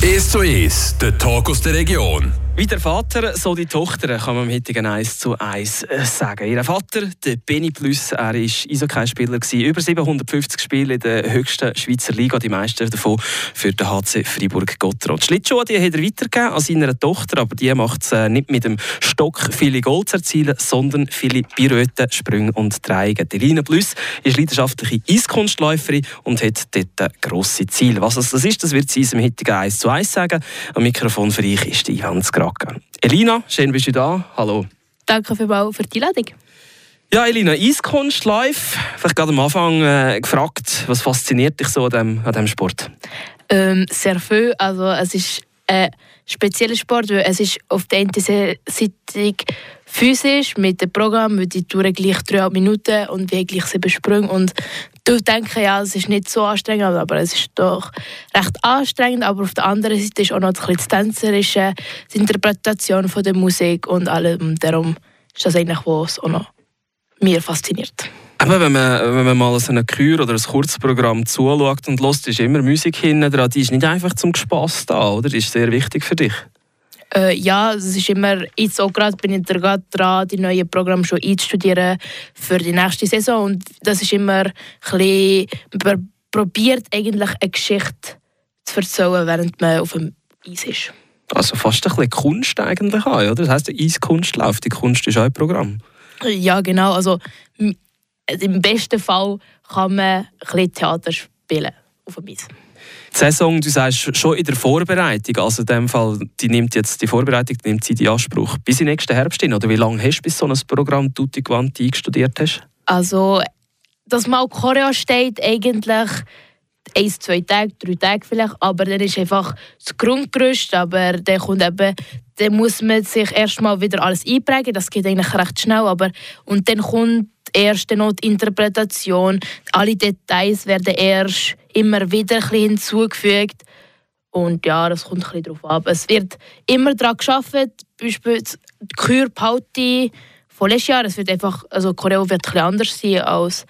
1 zu 1, der Talk aus der Region. Wie der Vater, so die Tochter, kann man am heutigen 1 zu 1 äh, sagen. Ihr Vater, der Benny Plus, er war Eishockey-Spieler, über 750 Spiele in der höchsten Schweizer Liga, die meisten davon für den HC Freiburg-Gottrod. Schlittschuhe die hat er weitergegeben an seiner Tochter, aber die macht es äh, nicht mit dem Stock viele Goal zu erzielen, sondern viele Pirouetten, Sprünge und Dreiecke. Elina Plus ist leidenschaftliche Eiskunstläuferin und hat dort grosse Ziele. Was das ist, das wird sie in heutigen 1 zu 1 sagen. Am Mikrofon für euch ist Ivan Skra. Fragen. Elina, schön bist du da. Hallo. Danke vielmals für die Einladung. Ja, Elina, Eiskunst live. Vielleicht gerade am Anfang äh, gefragt, was fasziniert dich so an diesem, an diesem Sport? Ähm, sehr viel. Also, es ist ein spezieller Sport, weil es ist auf der einen Seite physisch mit dem Programm, weil die Touren gleich dreieinhalb Minuten und wir gleich sieben Sprünge und du denkst ja, es ist nicht so anstrengend, aber es ist doch recht anstrengend, aber auf der anderen Seite ist auch noch das Tänzerische, die Interpretation von der Musik und allem, darum ist das eigentlich, was auch noch mir fasziniert. Aber wenn man, wenn man mal so eine Kür oder ein Kurzprogramm zuschaut und lässt, ist immer Musik hinten dran. Die ist nicht einfach zum Spass da, oder? Die ist sehr wichtig für dich. Äh, ja, es ist immer, jetzt auch gerade bin ich gerade dran, die neuen Programme schon einzustudieren für die nächste Saison und das ist immer ein bisschen, man probiert eigentlich eine Geschichte zu erzählen, während man auf dem Eis ist. Also fast ein bisschen Kunst eigentlich auch, oder? Das heisst, der Eiskunstlauf, die Kunst ist auch ein Programm. Ja, genau. Also im besten Fall kann man ein bisschen Theater spielen auf dem Eis. Die Saison, du sagst, schon in der Vorbereitung, also in dem Fall, die nimmt jetzt die Vorbereitung die nimmt sie in Anspruch bis in nächsten Herbst hin, oder wie lange hast du bis so ein Programm Tutti Quanti eingestudiert hast? Also, dass mal Choreo steht, eigentlich ein, zwei Tage, drei Tage vielleicht, aber dann ist einfach das Grundgerüst, aber dann kommt eben, dann muss man sich erstmal wieder alles einprägen, das geht eigentlich recht schnell, aber und dann kommt die Interpretation, alle Details werden erst immer wieder hinzugefügt. Und ja, das kommt ein bisschen darauf ab. Es wird immer daran gearbeitet, beispielsweise die Kürpauti von letztes Jahr, es wird einfach, also Choreo wird ein anders sein als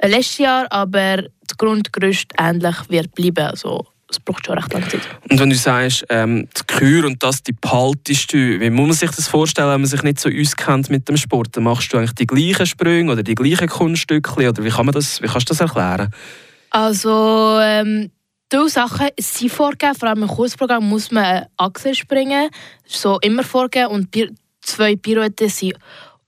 letztes Jahr, aber das Grundgerüst ähnlich wird bleiben. Also, es braucht schon recht lange Zeit. Und wenn du sagst, ähm, die Kür und das, die behaltest du, wie muss man sich das vorstellen, wenn man sich nicht so auskennt mit dem Sport? Dann machst du eigentlich die gleichen Sprünge oder die gleichen Kunststücke oder wie, kann man das, wie kannst du das erklären? Also, ähm, die Sachen sind vorgegeben, vor allem im Kursprogramm muss man eine Achse springen, so immer vorgegeben und zwei Pirouetten sind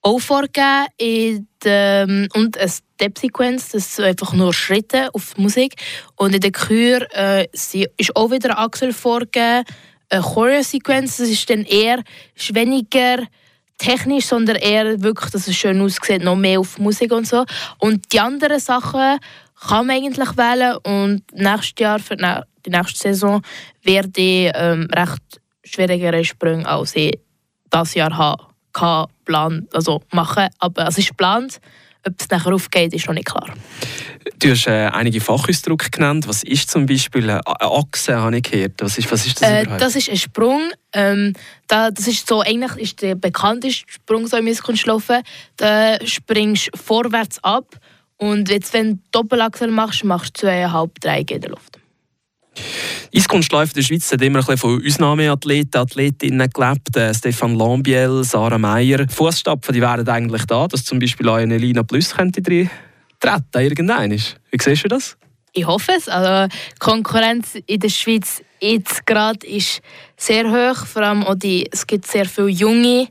auch vorgegeben ähm, und eine Step-Sequenz, das sind einfach nur Schritte auf Musik. Und in der Chor äh, ist auch wieder Achsel vorgegeben. Eine Choreo-Sequenz, das ist dann eher ist weniger technisch, sondern eher wirklich, dass es schön aussieht, noch mehr auf Musik und so. Und die anderen Sachen kann man eigentlich wählen und nächstes Jahr, für die nächste Saison, werde ich ähm, recht schwierigere Sprünge als ich das Jahr habe Plan, also machen. Aber es ist geplant. Ob es nachher aufgeht, ist noch nicht klar. Du hast äh, einige Fachausdrücke genannt. Was ist zum Beispiel eine Achse, habe ich gehört. Was ist, was ist das äh, Das ist ein Sprung. Ähm, da, das ist so, eigentlich ist der bekannteste Sprung so im Eiskunstlaufen. Da springst du vorwärts ab und jetzt, wenn du Doppelachsel machst, machst du zweieinhalb, drei in der Luft. Eiskunstläufer in der Schweiz hat immer ein bisschen von Ausnahmeathleten, Athletinnen gelebt. Äh, Stefan Lambiel, Sarah Meyer. Fußstapfen, die wären eigentlich da, dass zum Beispiel auch eine Elina Plus könnte drin treten irgendein. Wie siehst du das? Ich hoffe es. Also, die Konkurrenz in der Schweiz jetzt gerade ist sehr hoch. Vor allem auch die, es gibt sehr viele Junge,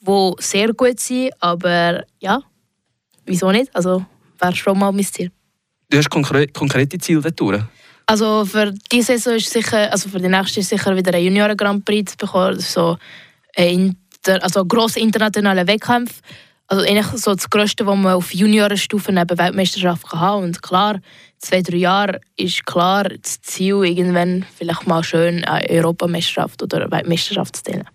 die sehr gut sind. Aber ja, wieso nicht? Also wäre schon mal mein Ziel. Du hast konkre konkrete Ziele dort? Also für diese Saison ist sicher, also für die nächste ist sicher wieder ein Junioren Grand Prix zu bekommen, so ein inter, also grosse internationale Wettkämpfe. Also eigentlich so das Größte, was man auf Juniorenstufe neben Weltmeisterschaft kann haben. Und klar, zwei, drei Jahre ist klar das Ziel, irgendwann vielleicht mal schön eine Europameisterschaft oder Weltmeisterschaft zu dienen.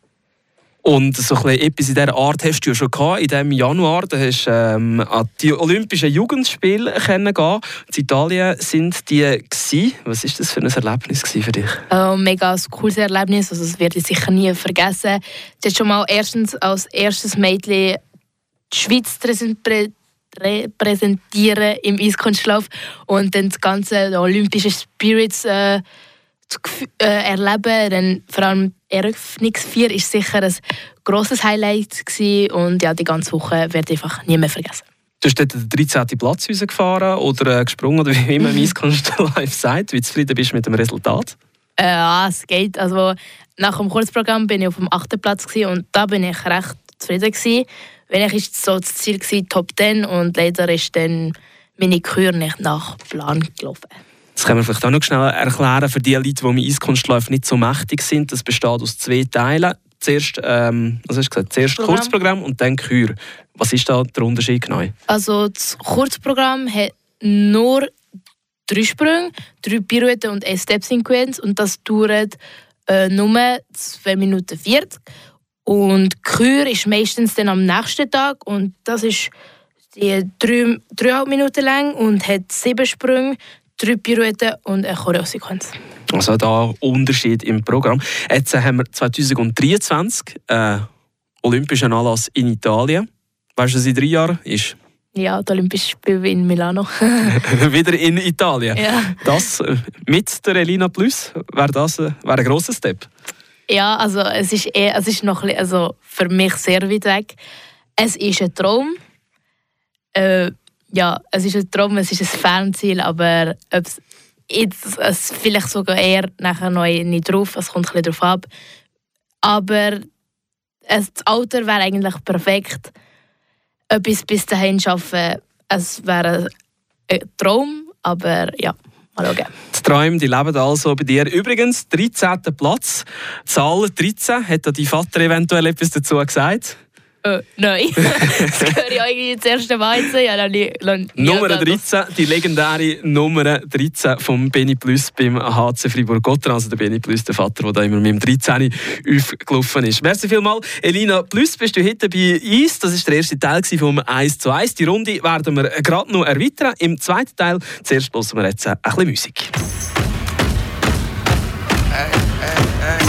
Und so etwas in dieser Art hast du ja schon gehabt. In diesem Januar da hast du ähm, an die Olympischen Jugendspiele kennengelernt. In Italien sind die gewesen. Was war das für ein Erlebnis für dich? Oh, mega ein cooles Erlebnis. Also, das werde ich sicher nie vergessen. Du hast schon mal erstens als erstes Mädchen die Schweiz repräsentieren im Eiskunstlauf und dann das ganze Olympische Spirits äh, erleben. Dann vor allem Eröffnungsvier ist sicher ein grosses Highlight gewesen. und ja, die ganze Woche werde ich einfach nie mehr vergessen. Du hast dort den 13. Platz rausgefahren oder äh, gesprungen, oder wie immer Miss Live sagt. Wie zufrieden bist du mit dem Resultat? Äh, ja, es geht. Also, nach dem Kurzprogramm bin ich auf dem 8. Platz und da bin ich recht zufrieden. Gewesen. Wenn ich ist so das Ziel gewesen, Top 10 und leider ist dann meine Kür nicht nach Plan gelaufen. Das können wir vielleicht auch noch schnell erklären für die Leute, die mit Eiskunstläufen nicht so mächtig sind. Das besteht aus zwei Teilen. Zuerst, ähm, was hast du gesagt? Zuerst Programm. Kurzprogramm und dann Kür. Was ist da der Unterschied genau? Also das Kurzprogramm hat nur drei Sprünge, drei Pirouetten und eine Step-Sequenz und das dauert äh, nur 2 Minuten 40. Und Kür ist meistens dann am nächsten Tag und das ist die 3,5 Minuten lang und hat sieben Sprünge, drei Pirouetten und eine Choreosequenz. Also da Unterschied im Programm. Jetzt haben wir 2023 äh, Olympischen Anlass in Italien. Weißt du, was in drei Jahren ist? Ja, die Olympischen Spiele in Milano. Wieder in Italien. Ja. Das äh, mit der Elina Plus wäre das äh, wär ein grosser Step. Ja, also es ist, eher, es ist noch also für mich sehr weit weg. Es ist ein Traum. Äh, ja, es ist ein Traum, es ist ein Fernziel, aber ob es vielleicht sogar eher nachher noch nicht drauf, es kommt ein bisschen darauf ab. Aber es, das Alter wäre eigentlich perfekt. Etwas bis dahin schaffen, es wäre ein Traum, aber ja. Die Träume die leben also bei dir. Übrigens, 13. Platz. Zahl 13. Hat dein Vater eventuell etwas dazu gesagt? Äh, nein. das gehöre ich eigentlich ins erste Mal jetzt. Ja, Nummer 13, die legendäre Nummer 13 vom Benny Plus beim HC Fribourg-Gotteron. Also der Benny Plus, der Vater, der da immer mit dem 13 aufgelaufen ist. Merci vielmals. Elina Plus, bist du heute bei uns. Das war der erste Teil vom 1 zu 1. Die Runde werden wir gerade noch erweitern. Im zweiten Teil, zuerst hören wir jetzt ein bisschen Musik. Hey, hey, hey.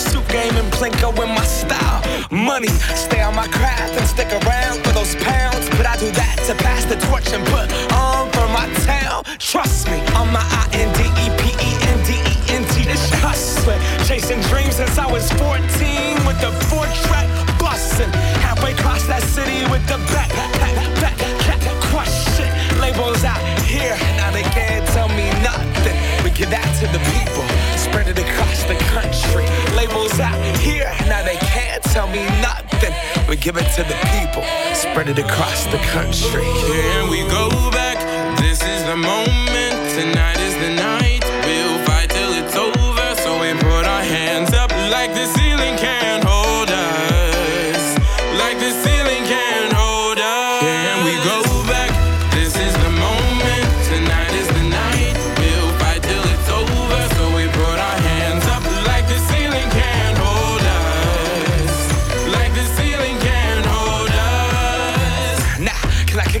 Bob suit game and Plinko in my style. Money, stay on my craft and stick around for those pounds. But I do that to pass the torch and put on for my town. Trust me, I'm my give it to the people, spread it across the country. Here we go back. This is the moment.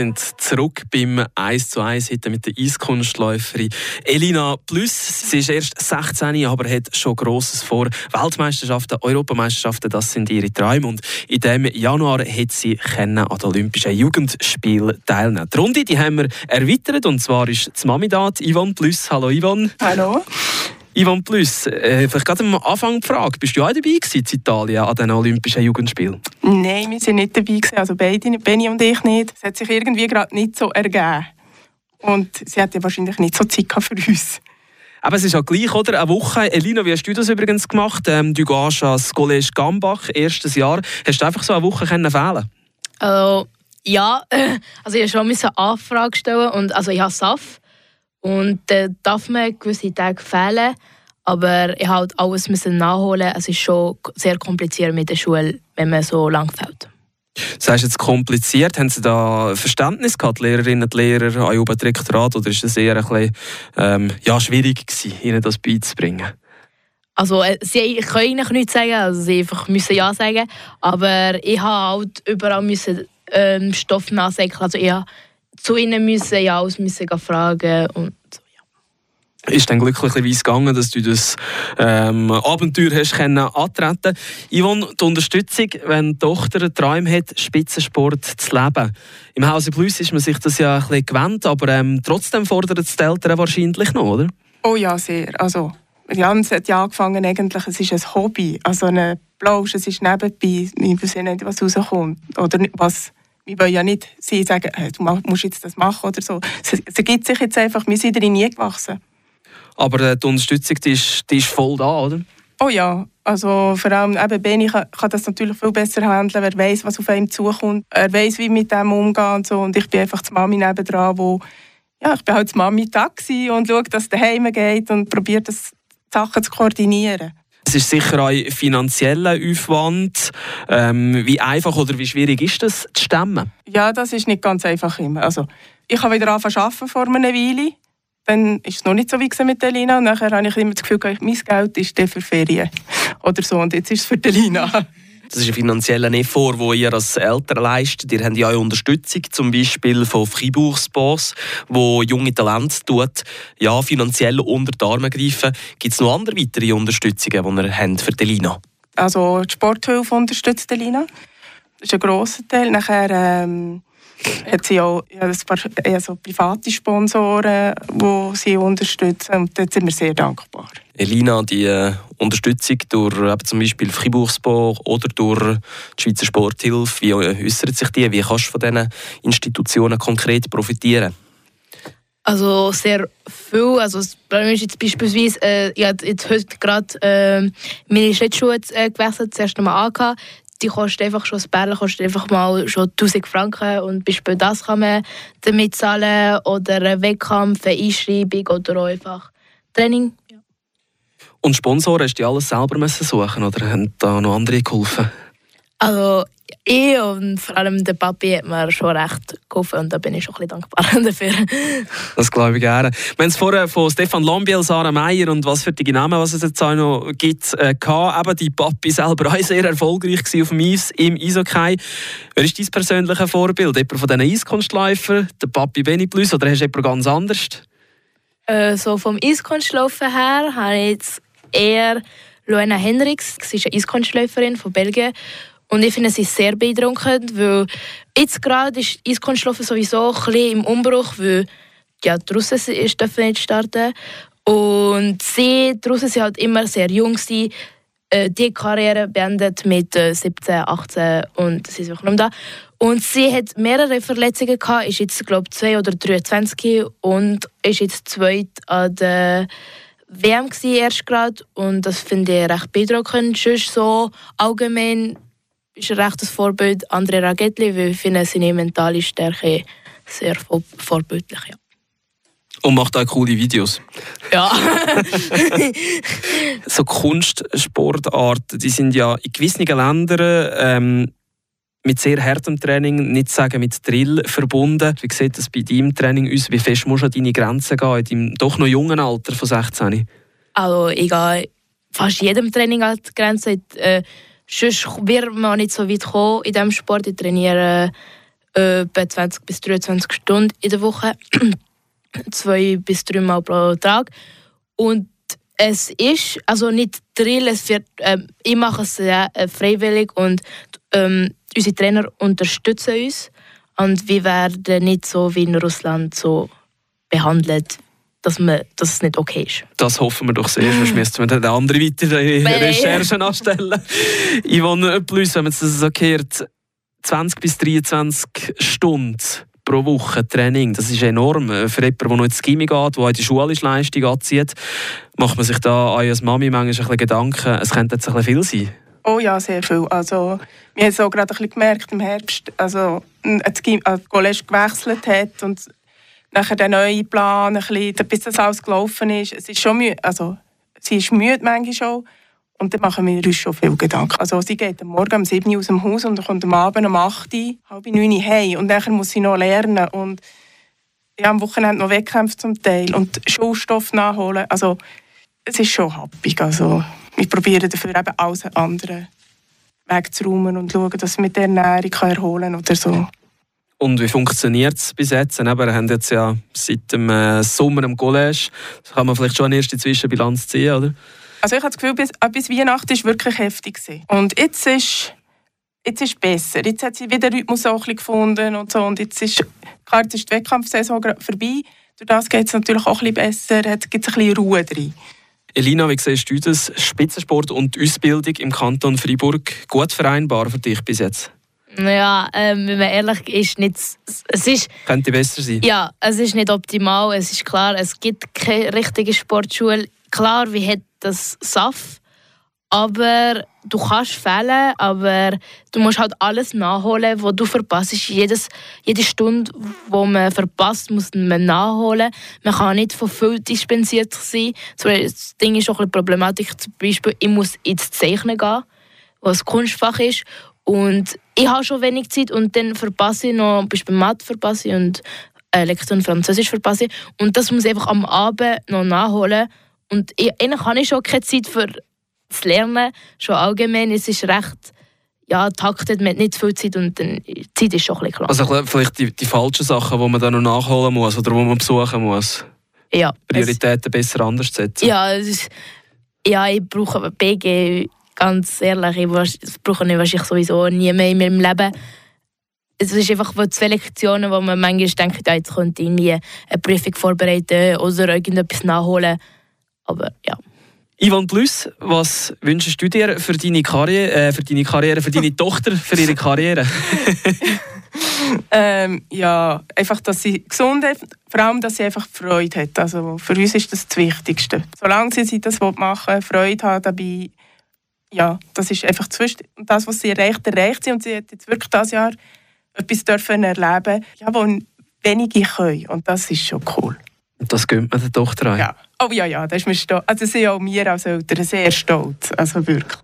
sind zurück beim 1 zu 1 heute mit der Eiskunstläuferin Elina Plus. Sie ist erst 16, aber hat schon Grosses vor. Weltmeisterschaften, Europameisterschaften, das sind ihre Träume. Und in diesem Januar hat sie an den Olympischen Jugendspielen teilnehmen. Die Runde die haben wir erweitert und zwar ist die Mami da, Yvonne Plus. Hallo Yvonne. Hallo. Yvonne Plus, äh, vielleicht gerade am Anfang die Frage, bist du auch dabei gewesen in Italien an den Olympischen Jugendspielen? Nein, wir sind nicht dabei gewesen, also beide, Benny und ich nicht. Es hat sich irgendwie gerade nicht so ergeben. Und sie hatte wahrscheinlich nicht so Zeit für uns. Aber es ist ja gleich, oder? Eine Woche. Elina, wie hast du das übrigens gemacht? Ähm, du gehst ans Collège Gambach, erstes Jahr. Hast du einfach so eine Woche können fehlen Also, ja, also ich musste schon eine Anfrage stellen und also ich habe SAF und da äh, darf man gewisse Tage fehlen, aber ich halt alles müssen nachholen. Es ist schon sehr kompliziert mit der Schule, wenn man so lang fällt. Das heißt jetzt kompliziert. Haben Sie da Verständnis gehabt, die Lehrerinnen und Lehrer an Juba Direktorat, oder ist es eher ein bisschen ähm, ja, schwierig gewesen, Ihnen das beizubringen? Also äh, sie können eigentlich nichts sagen, also sie einfach müssen ja sagen, aber ich habe halt überall müssen ähm, Stoff nachsäckeln. Also ich zu ihnen müssen, ja, alles müssen fragen und so, ja. Ist dann glücklicherweise gegangen, dass du das ähm, Abenteuer hast können antreten Yvonne, die Unterstützung, wenn die Tochter einen Traum hat, Spitzensport zu leben. Im Hause Plus ist man sich das ja ein bisschen gewöhnt, aber ähm, trotzdem fordern es die Eltern wahrscheinlich noch, oder? Oh ja, sehr. Also, Jans hat ja angefangen, eigentlich, es ist ein Hobby, also eine Blausch, es ist nebenbei, ich weiß nicht, was rauskommt oder was wir wollen ja nicht sie sagen, hey, du musst jetzt das machen oder so. Es, ergibt sich jetzt einfach, wir sind darin nie gewachsen. Aber äh, die Unterstützung die ist, die ist voll da, oder? Oh ja, also vor allem eben Beni kann, kann das natürlich viel besser handeln. Er weiß, was auf ihm zukommt. Er weiß, wie mit dem umgehen und so. Und ich bin einfach die Mami nebendran, wo ja, ich bin halt die Mami Taxi und schaue, dass es daheim geht und probiere, das Sachen zu koordinieren. Es ist sicher auch finanzieller Aufwand. Ähm, wie einfach oder wie schwierig ist das zu stemmen? Ja, das ist nicht ganz einfach immer. Also, ich habe wieder angefangen zu arbeiten vor einer Weile. Dann ist es noch nicht so wie mit der Lina. Und nachher habe ich immer das Gefühl, mein Geld ist für Ferien. Oder so. Und jetzt ist es für die Lina. Das ist ein finanzieller Effort, den ihr als Eltern leistet. Ihr habt ja auch Unterstützung, zum Beispiel von Freiburgsboss, wo junge Talente tut, ja, finanziell unter die Arme greifen. Gibt es noch andere weitere Unterstützungen, die ihr habt für die Lina? Also die Sporthilfe unterstützt die Lina. Das ist ein grosser Teil. Nachher ähm, hat sie auch ja, ein paar also private Sponsoren, die sie unterstützen. Und da sind wir sehr dankbar. Elina, die äh, Unterstützung durch eben zum Beispiel Fribourg oder durch die Schweizer Sporthilfe, wie äußert sich die? Wie kannst du von diesen Institutionen konkret profitieren? Also sehr viel. Also das Problem ist jetzt beispielsweise, äh, ich habe jetzt heute gerade äh, meine Schlittschuhe äh, gewechselt, das erste Mal angehabt. Die kostet einfach schon, das Bärle kostet einfach mal schon 1000 Franken und beispielsweise das kann man damit zahlen oder einen Wettkampf, eine Einschreibung oder auch einfach Training. Und Sponsoren, hast du alles selber suchen oder haben da noch andere geholfen? Also ich und vor allem der Papi hat mir schon recht geholfen und da bin ich schon ein bisschen dankbar dafür. Das glaube ich gerne. Wir haben es vorher von Stefan Lambiel, Sarah Meyer und was für die Namen, was es jetzt auch noch gibt, äh, gehabt. Eben die Papi selber auch sehr erfolgreich auf dem Eis im Eishockey. Wer ist dein persönliches Vorbild? Jemand von diesen Eiskunstläufern, der Papi Benny Plus oder hast du jemand ganz anders? Äh, so vom Eiskunstlaufen her habe ich jetzt eher Luana Hendricks. Sie ist eine Eiskunstläuferin von Belgien. Und ich finde sie sehr beeindruckend, weil jetzt gerade ist Eiskunstlaufen sowieso ein bisschen im Umbruch, weil ja, die Russen dürfen nicht starten. Und sie, die Russen sind halt immer sehr jung. Sie, äh, die Karriere beendet mit äh, 17, 18 und sie ist noch da. Und sie hat mehrere Verletzungen gehabt, ist jetzt glaube ich 2 oder 23 und ist jetzt zweit an der WM erst gerade und das finde ich recht beeindruckend. Sonst so allgemein ist ein rechtes Vorbild André Ragetli, weil ich finde seine mentale Stärke sehr vorbildlich. Ja. Und macht auch coole Videos. Ja. so Kunstsportarten, die sind ja in gewissen Ländern ähm, mit sehr hartem Training, nicht sagen mit Drill verbunden. Wie sieht das bei deinem Training aus? Wie fest musst du an deine Grenzen gehen in deinem doch noch jungen Alter von 16? Also ich gehe fast jedem Training an die Grenze. Äh, sonst wird man nicht so weit kommen in diesem Sport. Ich trainiere äh, etwa 20 bis 23 Stunden in der Woche, zwei bis drei Mal pro Tag. Und es ist also nicht Drill, es wird, ähm, ich mache es äh, freiwillig und ähm, unsere Trainer unterstützen uns und wir werden nicht so wie in Russland so behandelt, dass, man, dass es nicht okay ist. Das hoffen wir doch sehr, sonst müssten wir dann andere weitere Recherchen anstellen. Yvonne Plus, wenn man es so hört, 20 bis 23 Stunden pro Woche Training, das ist enorm. Für jemanden, der noch ins Gimmi geht, der in die schulische Leistung anzieht, macht man sich da als Mami manchmal ein bisschen Gedanken, es könnte jetzt ein bisschen viel sein. Oh ja, sehr viel. Also, wir haben es auch gerade ein bisschen gemerkt im Herbst, also, als die College gewechselt hat und nachher der neue Plan, ein bisschen, bis das alles gelaufen ist. Es ist schon müde, also sie ist müde manchmal schon. Und dann machen wir uns schon viel Gedanken. Also sie geht am Morgen um 7 Uhr aus dem Haus und kommt am Abend um 8 Uhr, halb 9 Uhr heim. Und dann muss sie noch lernen und ja, am Wochenende noch Wettkämpfe zum Teil und Schulstoff nachholen. Also es ist schon happig. Also wir probieren dafür eben alles anderen wegzuräumen und schauen, dass wir mit der Ernährung erholen oder so. Und wie funktioniert es bis jetzt? Eben, wir haben jetzt ja seit dem äh, Sommer im College, da kann man vielleicht schon eine erste Zwischenbilanz ziehen, oder? Also ich habe das Gefühl, bis, äh, bis Weihnachten war wirklich heftig. Gewesen. Und jetzt ist jetzt ist besser. Jetzt hat sie wieder Rhythmus auch ein gefunden und so. Und jetzt ist, klar, jetzt ist die Wettkampfsaison vorbei. Durch das geht es natürlich auch ein bisschen besser. Jetzt gibt es ein bisschen Ruhe drin. Elina, wie siehst du das? Spitzensport und Ausbildung im Kanton Freiburg gut vereinbar für dich bis jetzt? Ja, ähm, wenn man ehrlich ist, nicht, es ist... Könnte besser sein? Ja, es ist nicht optimal. Es ist klar, es gibt keine richtige Sportschule. Klar, wir haben das SAF, aber du kannst fehlen, aber du musst halt alles nachholen, was du verpasst. Jedes, jede Stunde, die man verpasst, muss man nachholen. Man kann nicht von viel dispensiert sein. Das Ding ist auch ein bisschen Problematik. Zum Beispiel, ich muss ins Zeichnen gehen, was Kunstfach ist. Und ich habe schon wenig Zeit und dann verpasse ich noch, zum Beispiel Mathe verpasse ich und äh, Lektion Französisch verpasse ich. Und das muss ich einfach am Abend noch nachholen. Und ich, eigentlich habe ich schon keine Zeit für das Lernen, schon allgemein. Es ist recht ja, taktet, man hat nicht viel Zeit und dann, die Zeit ist schon ein bisschen klar. Also vielleicht die, die falschen Sachen, die man dann noch nachholen muss oder die man besuchen muss. Ja. Prioritäten es, besser anders setzen. Ja, ist, ja, ich brauche BG, ganz ehrlich, ich brauche ich wahrscheinlich sowieso nie mehr in meinem Leben. Es ist einfach zwei Lektionen, wo man manchmal denkt, ja, jetzt könnte ich irgendwie eine Prüfung vorbereiten oder irgendetwas nachholen. Aber ja. Ivan Plus, was wünschst du dir für deine Karriere, äh, für deine Karriere, für deine Tochter, für ihre Karriere? ähm, ja, einfach, dass sie gesund ist, vor allem, dass sie einfach Freude hat. Also für uns ist das das Wichtigste. Solange sie das machen will, Freude hat dabei, ja, das ist einfach das Und das, was sie erreicht, erreicht sie. Und sie hat jetzt wirklich dieses Jahr etwas dürfen erleben, ja, wo wenige können. Und das ist schon cool. Und das gönnt man der Tochter an? Ja. Oh ja, ja, da ist mir stolz. Also sind auch wir als Eltern sehr stolz. Also wirklich.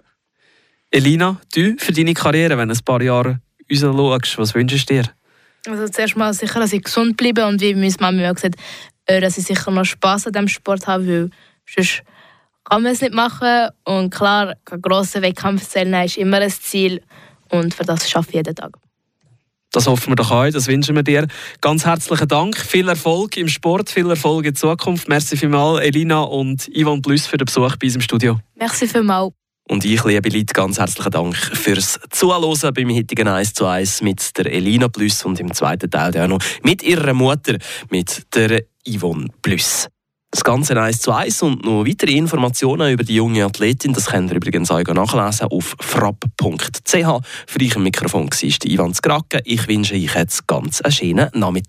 Elina, du für deine Karriere, wenn du ein paar Jahre uns schaust, was wünschst du dir? Also zuerst mal sicher, dass ich gesund bleibe und wie meine Mama auch gesagt hat, dass ich sicher noch Spass an diesem Sport habe, weil sonst kann man es nicht machen. Und klar, ein grosser Wettkampf ist immer ein Ziel und für das schaffe ich jeden Tag. Das hoffen wir doch auch, das wünschen wir dir. Ganz herzlichen Dank, viel Erfolg im Sport, viel Erfolg in Zukunft. Merci vielmals, Elina und Ivan Plus für den Besuch bei uns im Studio. Merci vielmals. Und ich, liebe Leute, ganz herzlichen Dank fürs Zuhören beim heutigen 1 zu 1 mit der Elina Plus und im zweiten Teil auch noch mit ihrer Mutter, mit der Yvonne Plus. Das Ganze 1 zu 1 und noch weitere Informationen über die junge Athletin, das könnt ihr übrigens auch nachlesen auf frapp.ch. Für euch im Mikrofon war Ivan Skrake. Ich wünsche euch jetzt ganz einen schönen Nachmittag.